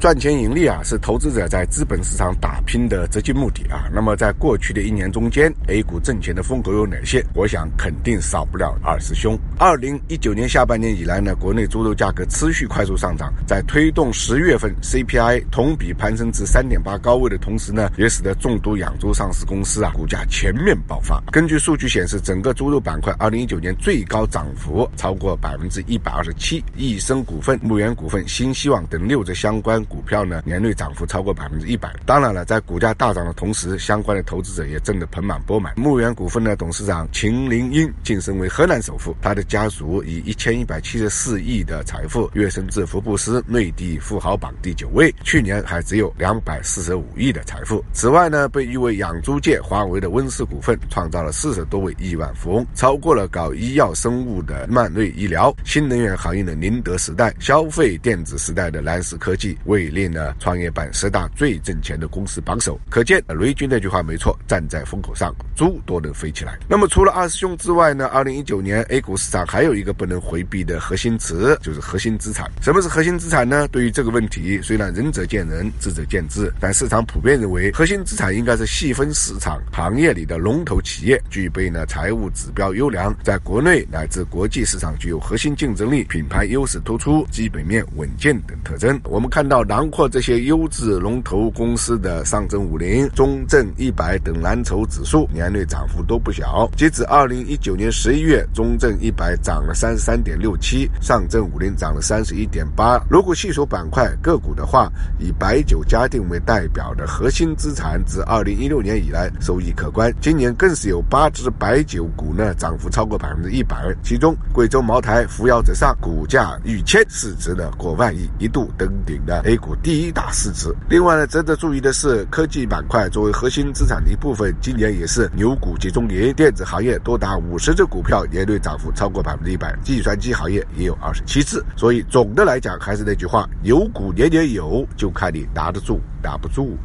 赚钱盈利啊，是投资者在资本市场打拼的直接目的啊。那么，在过去的一年中间，A 股挣钱的风格有哪些？我想肯定少不了二师兄。二零一九年下半年以来呢，国内猪肉价格持续快速上涨，在推动十月份 CPI 同比攀升至三点八高位的同时呢，也使得众多养猪上市公司啊股价全面爆发。根据数据显示，整个猪肉板块二零一九年最高涨幅超过百分之一百二十七，益生股份、牧原股份、新希望等六只相关。股票呢，年内涨幅超过百分之一百。当然了，在股价大涨的同时，相关的投资者也挣得盆满钵满。牧原股份的董事长秦林英晋升为河南首富，他的家族以一千一百七十四亿的财富跃升至福布斯内地富豪榜第九位。去年还只有两百四十五亿的财富。此外呢，被誉为养猪界华为的温氏股份创造了四十多位亿万富翁，超过了搞医药生物的曼瑞医疗、新能源行业的宁德时代、消费电子时代的蓝思科技为。位列呢创业板十大最挣钱的公司榜首，可见雷军那句话没错，站在风口上，猪都能飞起来。那么除了二师兄之外呢，二零一九年 A 股市场还有一个不能回避的核心词，就是核心资产。什么是核心资产呢？对于这个问题，虽然仁者见仁，智者见智，但市场普遍认为，核心资产应该是细分市场行业里的龙头企业，具备呢财务指标优良，在国内乃至国际市场具有核心竞争力、品牌优势突出、基本面稳健等特征。我们看到囊括这些优质龙头公司的上证五零、中证一百等蓝筹指数年内涨幅都不小。截止二零一九年十一月，中证一百涨了三十三点六七，上证五零涨了三十一点八。如果细数板块个股的话，以白酒家电为代表的核心资产，自二零一六年以来收益可观。今年更是有八只白酒股呢涨幅超过百分之一百，其中贵州茅台扶摇直上，股价逾千，市值呢过万亿，一度登顶了 A 股第一大市值。另外呢，值得注意的是，科技板块作为核心资产的一部分，今年也是牛股集中年。电子行业多达五十只股票年内涨幅超过百分之一百，计算机行业也有二十七只。所以总的来讲，还是那句话，牛股年年有，就看你拿得住拿不住。